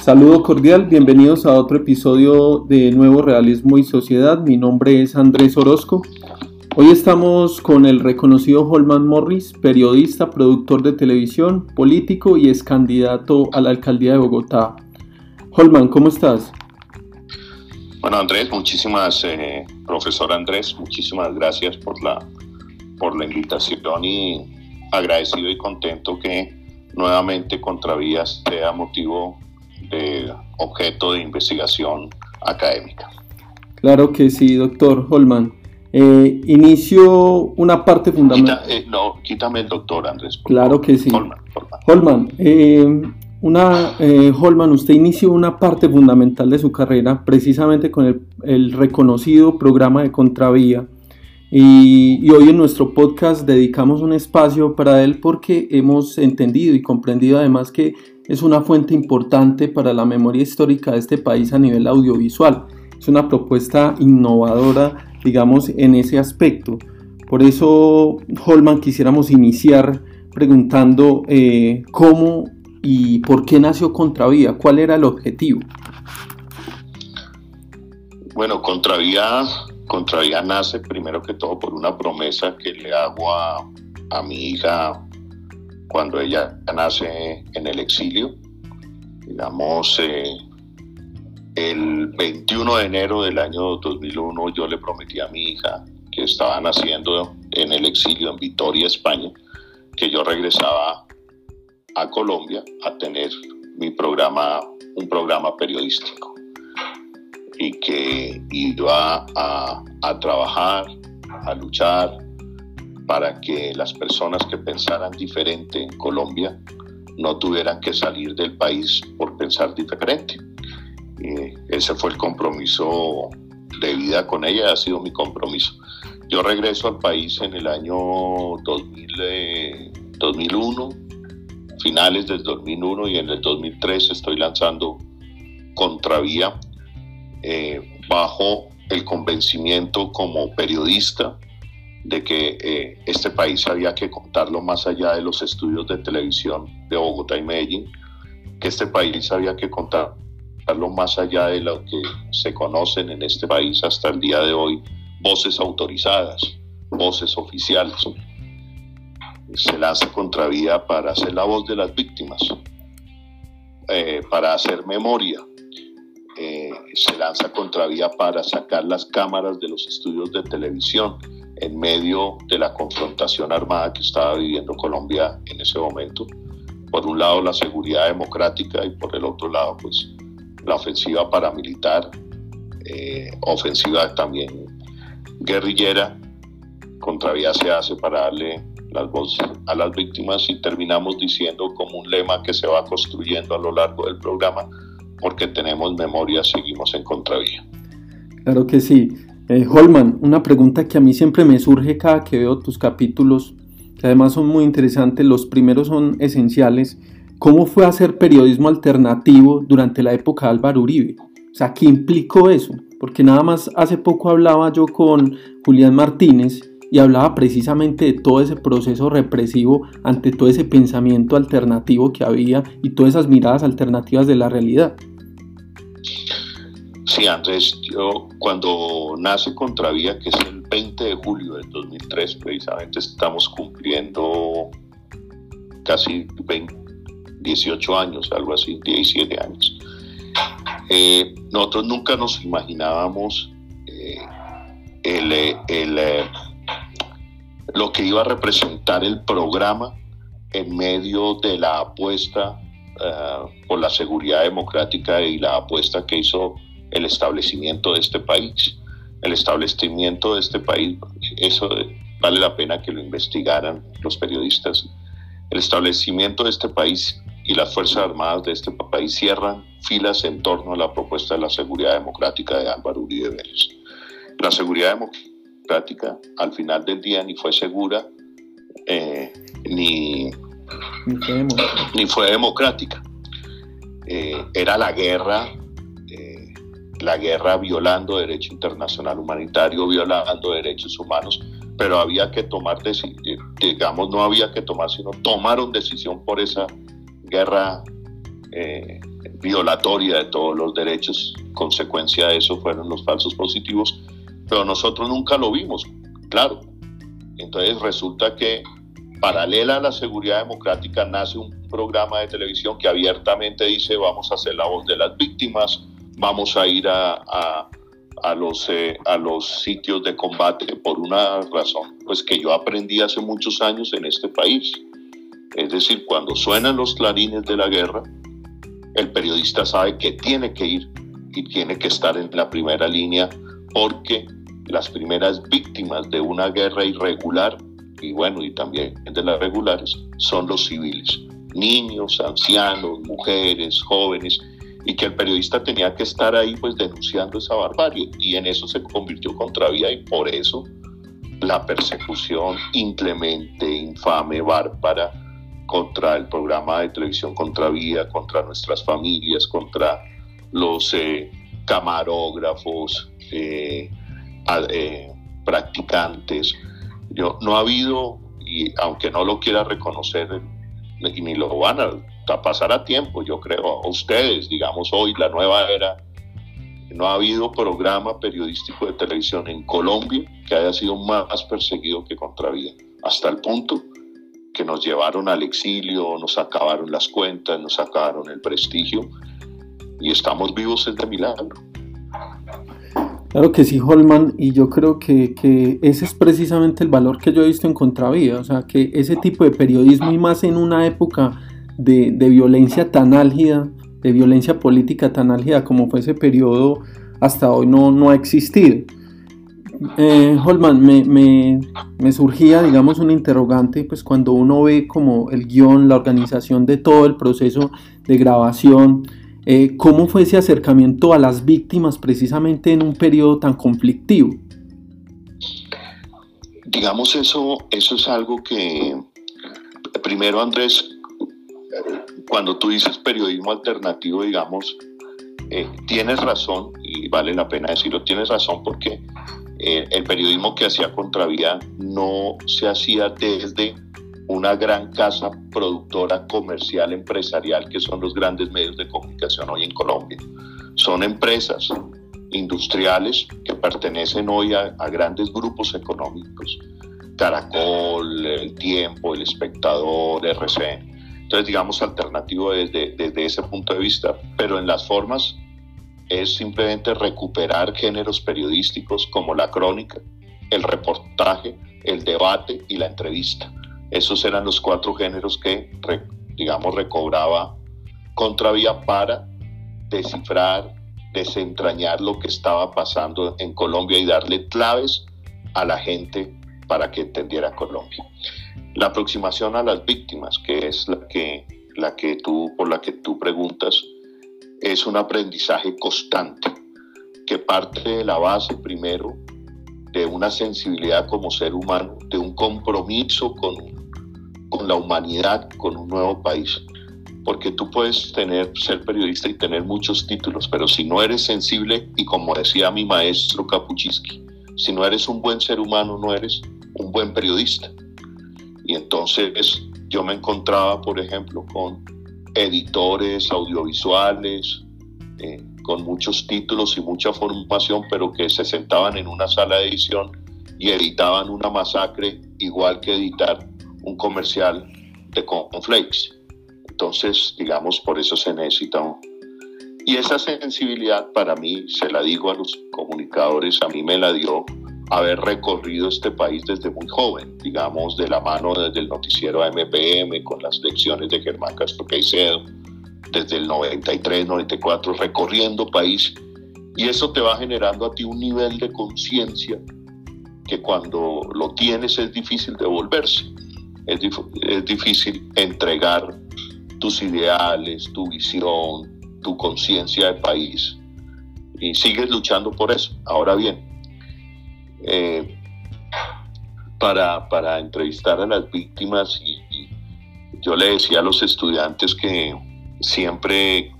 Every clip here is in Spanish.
Saludo cordial, bienvenidos a otro episodio de Nuevo Realismo y Sociedad. Mi nombre es Andrés Orozco. Hoy estamos con el reconocido Holman Morris, periodista, productor de televisión, político y ex candidato a la alcaldía de Bogotá. Holman, ¿cómo estás? Bueno, Andrés, muchísimas, eh, profesor Andrés, muchísimas gracias por la, por la invitación y agradecido y contento que nuevamente Contravías sea motivo objeto de investigación académica. Claro que sí, doctor Holman. Eh, inicio una parte fundamental. Eh, no, quítame el doctor Andrés. claro que sí. Holman, Holman. Eh, una, Holman, usted inició una parte fundamental de su carrera precisamente con el, el reconocido programa de Contravía. Y, y, hoy en nuestro podcast dedicamos un espacio para él porque hemos entendido y comprendido además que es una fuente importante para la memoria histórica de este país a nivel audiovisual. Es una propuesta innovadora, digamos, en ese aspecto. Por eso, Holman, quisiéramos iniciar preguntando eh, cómo y por qué nació Contravía, cuál era el objetivo. Bueno, Contravía, Contravía nace primero que todo por una promesa que le hago a, a mi hija cuando ella nace en el exilio. Digamos, eh, el 21 de enero del año 2001 yo le prometí a mi hija que estaba naciendo en el exilio en Vitoria, España, que yo regresaba a Colombia a tener mi programa, un programa periodístico y que iba a, a trabajar, a luchar, para que las personas que pensaran diferente en Colombia no tuvieran que salir del país por pensar diferente. ese fue el compromiso de vida con ella, ha sido mi compromiso. Yo regreso al país en el año 2000, 2001, eh, finales del 2001 y en el 2003 estoy lanzando Contravía eh, bajo el convencimiento como periodista de que eh, este país había que contarlo más allá de los estudios de televisión de Bogotá y Medellín, que este país había que contarlo más allá de lo que se conocen en este país hasta el día de hoy, voces autorizadas, voces oficiales. Se lanza Contravía para hacer la voz de las víctimas, eh, para hacer memoria, eh, se lanza Contravía para sacar las cámaras de los estudios de televisión, en medio de la confrontación armada que estaba viviendo Colombia en ese momento. Por un lado la seguridad democrática y por el otro lado pues la ofensiva paramilitar, eh, ofensiva también guerrillera. Contravía se hace para darle las voces a las víctimas y terminamos diciendo como un lema que se va construyendo a lo largo del programa, porque tenemos memoria, seguimos en contravía. Claro que sí. Eh, Holman, una pregunta que a mí siempre me surge cada que veo tus capítulos, que además son muy interesantes, los primeros son esenciales. ¿Cómo fue hacer periodismo alternativo durante la época de Álvaro Uribe? O sea, ¿qué implicó eso? Porque nada más hace poco hablaba yo con Julián Martínez y hablaba precisamente de todo ese proceso represivo ante todo ese pensamiento alternativo que había y todas esas miradas alternativas de la realidad. Sí, Andrés, yo cuando nace Contravía, que es el 20 de julio del 2003, precisamente estamos cumpliendo casi 18 años, algo así, 17 años. Eh, nosotros nunca nos imaginábamos eh, eh, lo que iba a representar el programa en medio de la apuesta por la seguridad democrática y la apuesta que hizo el establecimiento de este país. El establecimiento de este país, eso vale la pena que lo investigaran los periodistas. El establecimiento de este país y las Fuerzas Armadas de este país cierran filas en torno a la propuesta de la seguridad democrática de Álvaro Uribe Vélez. La seguridad democrática al final del día ni fue segura eh, ni, ni, fue democrática. Eh, era la guerra la guerra violando derecho internacional humanitario, violando derechos humanos, pero había que tomar, digamos, no había que tomar, sino tomaron decisión por esa guerra eh, violatoria de todos los derechos. Consecuencia de eso fueron los falsos positivos, pero nosotros nunca lo vimos, claro. Entonces resulta que paralela a la seguridad democrática nace un programa de televisión que abiertamente dice vamos a hacer la voz de las víctimas, vamos a ir a, a, los, eh, a los sitios de combate por una razón pues que yo aprendí hace muchos años en este país. Es decir, cuando suenan los clarines de la guerra, el periodista sabe que tiene que ir y tiene que estar en la primera línea porque las primeras víctimas de una guerra irregular y bueno, y también de las regulares, son los civiles, niños, ancianos, mujeres, jóvenes, y que el periodista tenía que estar ahí pues denunciando esa barbarie, y en eso se convirtió Contravía y por eso la persecución inclemente, infame, bárbara contra el programa de televisión Contravía, contra nuestras familias, contra los eh, camarógrafos, eh, eh, practicantes, yo, no ha habido, y aunque no lo quiera reconocer, ni lo van a, pasar a tiempo, yo creo, a ustedes, digamos, hoy, la nueva era, no ha habido programa periodístico de televisión en Colombia que haya sido más perseguido que Contravía, hasta el punto que nos llevaron al exilio, nos acabaron las cuentas, nos acabaron el prestigio y estamos vivos es de milagro. Claro que sí, Holman, y yo creo que, que, ese es precisamente el valor que yo he visto en Contravía, o sea, que ese tipo de periodismo y más en una época de, violencia tan álgida, de violencia política tan álgida como fue ese periodo, hasta hoy no, no ha existido. Eh, Holman, me, me, me, surgía, digamos, un interrogante, pues cuando uno ve como el guion, la organización de todo el proceso de grabación, eh, ¿Cómo fue ese acercamiento a las víctimas precisamente en un periodo tan conflictivo? Digamos, eso, eso es algo que, primero Andrés, cuando tú dices periodismo alternativo, digamos, eh, tienes razón y vale la pena decirlo, tienes razón porque eh, el periodismo que hacía Contravía no se hacía desde una gran casa productora comercial empresarial que son los grandes medios de comunicación hoy en Colombia. Son empresas industriales que pertenecen hoy a, grandes grupos económicos. Caracol, El Tiempo, El Espectador, RCN. Entonces, digamos, alternativo desde, desde ese punto de vista, pero en las formas es simplemente recuperar géneros periodísticos como la crónica, el reportaje, el debate y la entrevista. Esos eran los cuatro géneros que, digamos, recobraba Contravía para descifrar, desentrañar lo que estaba pasando en Colombia y darle claves a la gente para que entendiera Colombia. La aproximación a las víctimas, que es la que, la que tú, por la que tú preguntas, es un aprendizaje constante que parte de la base primero de una sensibilidad como ser humano, de un compromiso con con la humanidad, con un nuevo país. Porque tú puedes tener, ser periodista y tener muchos títulos, pero si no eres sensible, y como decía mi maestro Kapuczynski, si no eres un buen ser humano, no eres un buen periodista. Y entonces yo me encontraba, por ejemplo, con editores audiovisuales, eh, con muchos títulos y mucha formación, pero que se sentaban en una sala de edición y editaban una masacre igual que editar un comercial de cornflakes. Entonces, digamos, por eso se necesita Y esa sensibilidad para mí, se la digo a los comunicadores, a mí me la dio haber recorrido este país desde muy joven, digamos, de la mano desde el noticiero MPM, con las lecciones de Germán Castro Caicedo, desde el 93, 94, recorriendo país. Y eso te va generando a ti un nivel de conciencia que cuando lo tienes es difícil de volverse es, difícil entregar tus ideales, tu visión, tu conciencia de país. Y sigues luchando por eso. Ahora bien, eh, para, para, entrevistar a las víctimas, y, yo le decía a los estudiantes que siempre,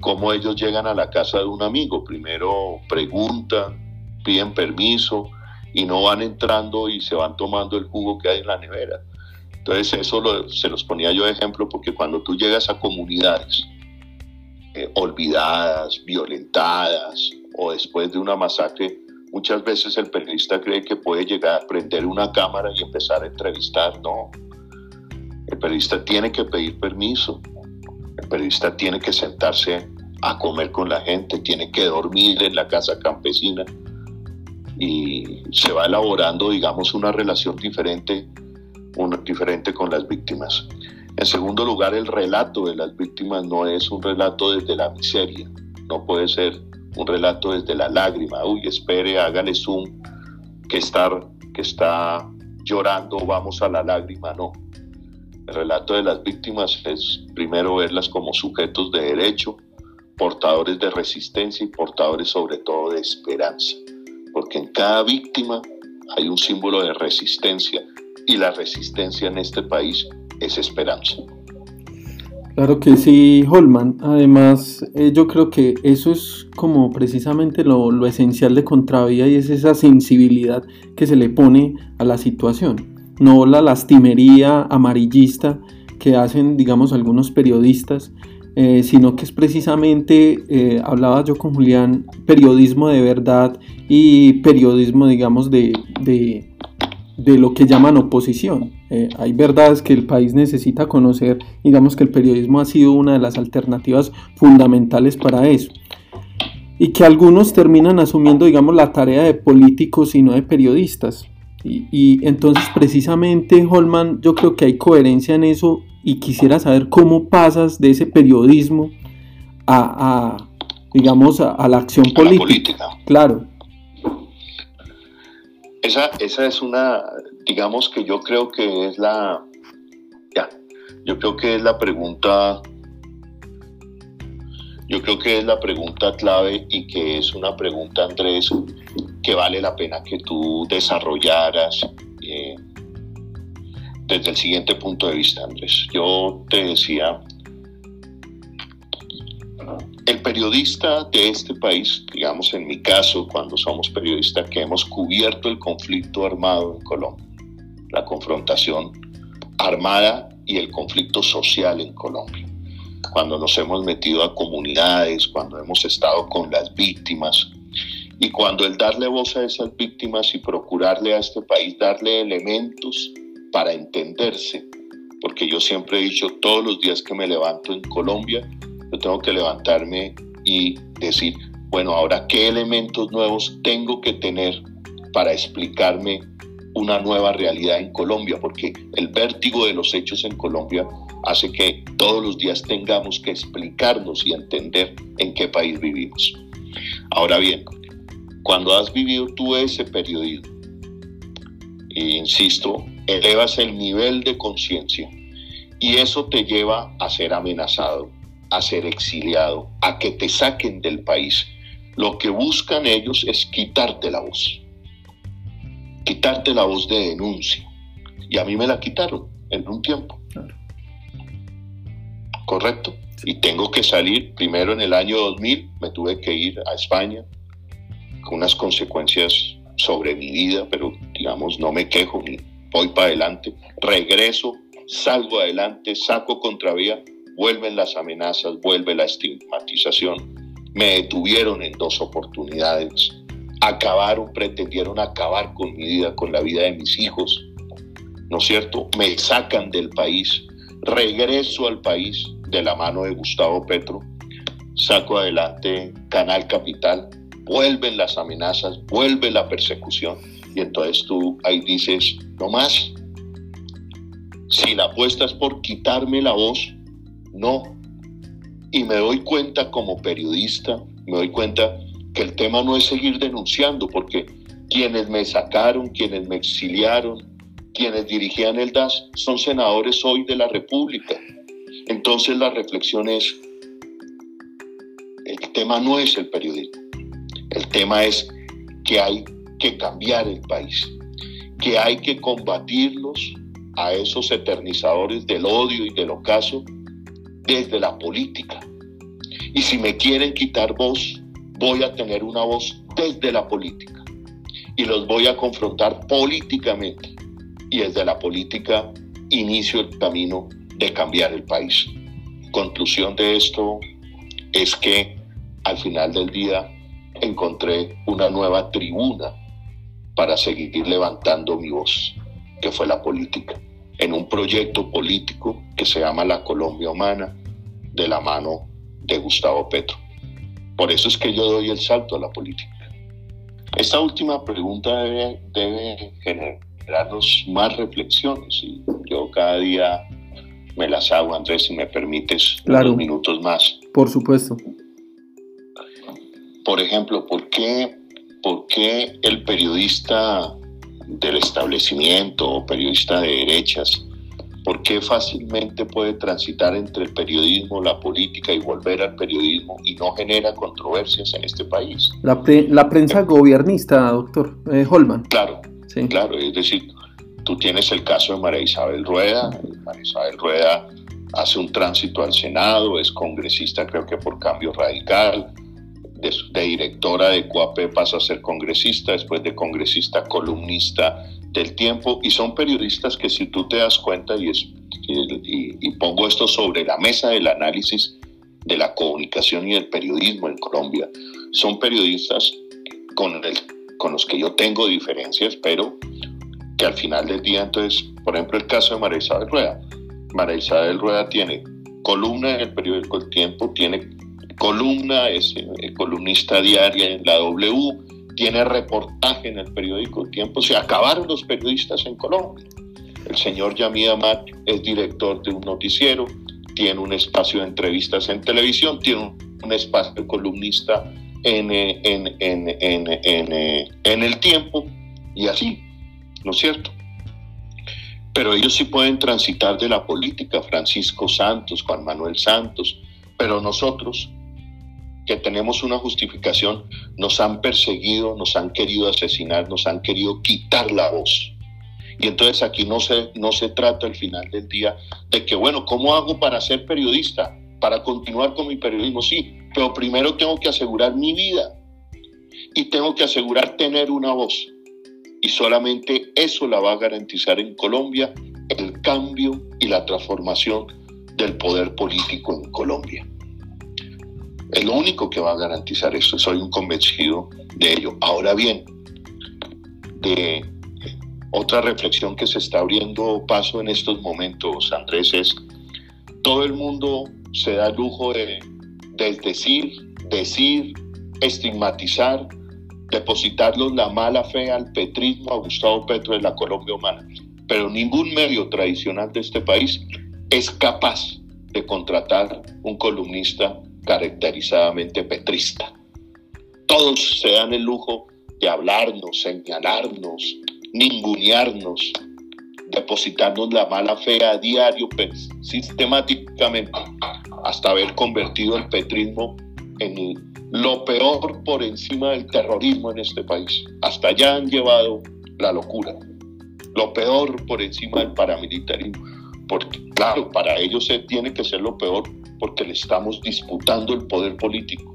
como ellos llegan a la casa de un amigo, primero preguntan, piden permiso, y no van entrando y se van tomando el jugo que hay en la nevera. Entonces eso se los ponía yo de ejemplo porque cuando tú llegas a comunidades eh, olvidadas, violentadas o después de una masacre, muchas veces el periodista cree que puede llegar a prender una cámara y empezar a entrevistar. No, el periodista tiene que pedir permiso, el periodista tiene que sentarse a comer con la gente, tiene que dormir en la casa campesina y se va elaborando, digamos, una relación diferente, diferente con las víctimas. En segundo lugar, el relato de las víctimas no es un relato desde la miseria, no puede ser un relato desde la lágrima, uy, espere, hágale zoom, que, que está llorando, vamos a la lágrima, no. El relato de las víctimas es primero verlas como sujetos de derecho, portadores de resistencia y portadores sobre todo de esperanza, porque en cada víctima hay un símbolo de resistencia y la resistencia en este país es esperanza. Claro que sí, Holman. Además, eh, yo creo que eso es como precisamente lo, lo, esencial de Contravía y es esa sensibilidad que se le pone a la situación. No la lastimería amarillista que hacen, digamos, algunos periodistas, eh, sino que es precisamente, eh, hablaba yo con Julián, periodismo de verdad y periodismo, digamos, de, de de lo que llaman oposición. Eh, hay verdades que el país necesita conocer, digamos que el periodismo ha sido una de las alternativas fundamentales para eso. Y que algunos terminan asumiendo, digamos, la tarea de políticos y no de periodistas. Y, entonces precisamente, Holman, yo creo que hay coherencia en eso y quisiera saber cómo pasas de ese periodismo a, digamos, a, la acción política. política. Claro. Esa, esa es una, digamos que yo creo que es la, ya, yo creo que es la pregunta, yo creo que es la pregunta clave y que es una pregunta, Andrés, que vale la pena que tú desarrollaras eh, desde el siguiente punto de vista, Andrés. Yo te decía, el periodista de este país, digamos en mi caso, cuando somos periodistas que hemos cubierto el conflicto armado en Colombia, la confrontación armada y el conflicto social en Colombia, cuando nos hemos metido a comunidades, cuando hemos estado con las víctimas y cuando el darle voz a esas víctimas y procurarle a este país darle elementos para entenderse, porque yo siempre he dicho todos los días que me levanto en Colombia, yo tengo que levantarme y decir, bueno, ahora qué elementos nuevos tengo que tener para explicarme una nueva realidad en Colombia, porque el vértigo de los hechos en Colombia hace que todos los días tengamos que explicarnos y entender en qué país vivimos. Ahora bien, cuando has vivido tú ese periodismo, e insisto, elevas el nivel de conciencia y eso te lleva a ser amenazado, a ser exiliado, a que te saquen del país. Lo que buscan ellos es quitarte la voz, quitarte la voz de denuncia. Y a mí me la quitaron en un tiempo. Correcto. Y tengo que salir, primero en el año 2000 me tuve que ir a España con unas consecuencias sobre mi vida, pero digamos, no me quejo ni voy para adelante. Regreso, salgo adelante, saco contravía vuelven las amenazas, vuelve la estigmatización. Me detuvieron en dos oportunidades. Acabaron, pretendieron acabar con mi vida, con la vida de mis hijos. ¿No es cierto? Me sacan del país. Regreso al país de la mano de Gustavo Petro. Saco adelante Canal Capital. Vuelven las amenazas, vuelve la persecución. Y entonces tú ahí dices, no más. Si la apuesta es por quitarme la voz, no. Y me doy cuenta como periodista, me doy cuenta que el tema no es seguir denunciando, porque quienes me sacaron, quienes me exiliaron, quienes dirigían el DAS, son senadores hoy de la República. Entonces la reflexión es, el tema no es el periodismo, el tema es que hay que cambiar el país, que hay que combatirlos a esos eternizadores del odio y del ocaso desde la política. Y si me quieren quitar voz, voy a tener una voz desde la política. Y los voy a confrontar políticamente. Y desde la política inicio el camino de cambiar el país. Conclusión de esto, es que al final del día encontré una nueva tribuna para seguir levantando mi voz, que fue la política, en un proyecto político que se llama La Colombia Humana, de la mano de Gustavo Petro. Por eso es que yo doy el salto a la política. Esta última pregunta debe, debe generarnos más reflexiones y yo cada día me las hago, Andrés, si me permites unos minutos más. Por supuesto. Por ejemplo, ¿por qué, ¿por qué el periodista del establecimiento o periodista de derechas ¿Por qué fácilmente puede transitar entre el periodismo, la política y volver al periodismo y no genera controversias en este país? La, la prensa gobernista, doctor eh, Holman. Claro, sí. claro, es decir, tú tienes el caso de María Isabel Rueda. María Isabel Rueda hace un tránsito al Senado, es congresista creo que por cambio radical, de, de directora de CUAP pasa a ser congresista, después de congresista columnista del tiempo y son periodistas que si tú te das cuenta y, es, y, pongo esto sobre la mesa del análisis de la comunicación y el periodismo en Colombia, son periodistas con, el, con los que yo tengo diferencias, pero que al final del día, entonces, por ejemplo, el caso de María Isabel Rueda. María Isabel Rueda tiene columna en el periódico El Tiempo, tiene columna, es eh, columnista diaria en la W, tiene reportaje en el periódico Tiempo. Se acabaron los periodistas en Colombia. El señor Yamid Amat es director de un noticiero, tiene un espacio de entrevistas en televisión, tiene un, espacio de columnista en, eh, en, en, eh, en, el tiempo y así, ¿no es cierto? Pero ellos sí pueden transitar de la política, Francisco Santos, Juan Manuel Santos, pero nosotros que tenemos una justificación, nos han perseguido, nos han querido asesinar, nos han querido quitar la voz. Y entonces aquí no se, no se trata al final del día de que, bueno, ¿cómo hago para ser periodista? Para continuar con mi periodismo, sí, pero primero tengo que asegurar mi vida y tengo que asegurar tener una voz. Y solamente eso la va a garantizar en Colombia el cambio y la transformación del poder político en Colombia. Es lo único que va a garantizar esto, soy un convencido de ello. Ahora bien, de otra reflexión que se está abriendo paso en estos momentos, Andrés, es todo el mundo se da el lujo de, decir, decir, estigmatizar, depositarlos la mala fe al petrismo, a Gustavo Petro de la Colombia humana. Pero ningún medio tradicional de este país es capaz de contratar un columnista caracterizadamente petrista. Todos se dan el lujo de hablarnos, señalarnos, ningunearnos, depositarnos la mala fe a diario, sistemáticamente, hasta haber convertido el petrismo en lo peor por encima del terrorismo en este país. Hasta allá han llevado la locura. Lo peor por encima del paramilitarismo. Porque, claro, para ellos tiene que ser lo peor porque le estamos disputando el poder político.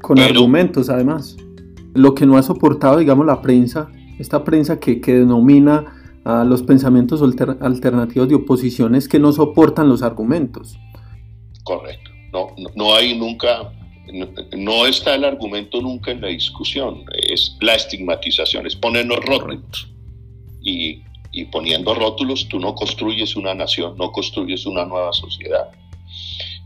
Con, argumentos, además. Lo que no ha soportado, digamos, la prensa, esta prensa que, que denomina a los pensamientos alternativos de oposición es que no soportan los argumentos. Correcto. No, no, hay nunca, no, está el argumento nunca en la discusión, es la estigmatización, es ponernos rótulos. Y y poniendo rótulos tú no construyes una nación, no construyes una nueva sociedad.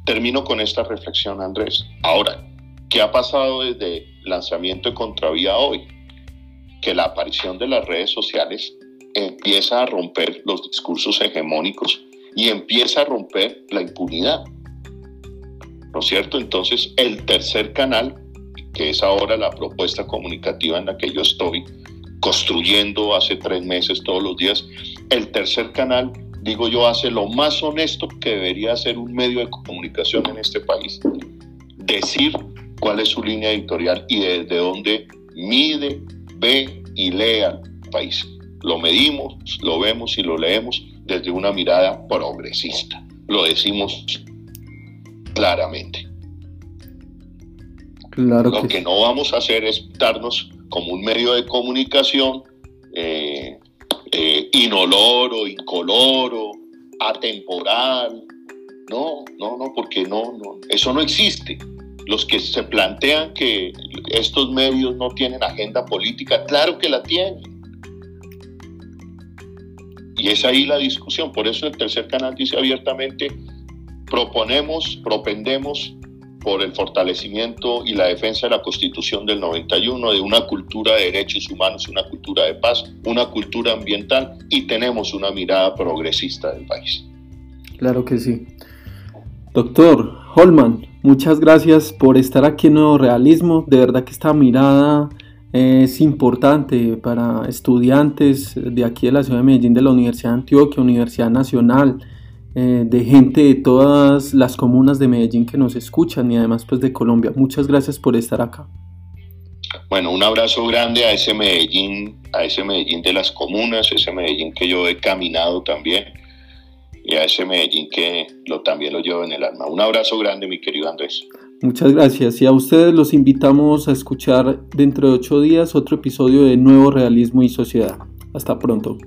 Termino con esta reflexión, Andrés. Ahora, ¿qué ha pasado desde lanzamiento de Contravía hoy? Que la aparición de las redes sociales empieza a romper los discursos hegemónicos y empieza a romper la impunidad. ¿No es cierto? Entonces, el tercer canal, que es ahora la propuesta comunicativa en la que yo estoy, construyendo hace tres meses todos los días. El tercer canal, digo yo, hace lo más honesto que debería hacer un medio de comunicación en este país. Decir cuál es su línea editorial y desde dónde mide, ve y lee al país. Lo medimos, lo vemos y lo leemos desde una mirada progresista. Lo decimos claramente. Claro lo que no vamos a hacer es darnos como un medio de comunicación eh, eh, inoloro, incoloro, atemporal, No, no, no, porque no, no, eso no existe. Los que se plantean que estos medios no tienen agenda política, claro que la tienen. Y es ahí la discusión. Por eso el tercer canal dice abiertamente, proponemos, propendemos por el fortalecimiento y la defensa de la Constitución del 91, de una cultura de derechos humanos, una cultura de paz, una cultura ambiental y tenemos una mirada progresista del país. Claro que sí. Doctor Holman, muchas gracias por estar aquí en Nuevo Realismo. De verdad que esta mirada es importante para estudiantes de aquí de la ciudad de Medellín, de la Universidad de Antioquia, Universidad Nacional, eh, de gente de todas las comunas de Medellín que nos escuchan y además pues de Colombia. Muchas gracias por estar acá. Bueno, un abrazo grande a ese Medellín, a ese Medellín de las comunas, ese Medellín que yo he caminado también y a ese Medellín que lo, también lo llevo en el alma. Un abrazo grande, mi querido Andrés. Muchas gracias y a ustedes los invitamos a escuchar dentro de ocho días otro episodio de Nuevo Realismo y Sociedad. Hasta pronto.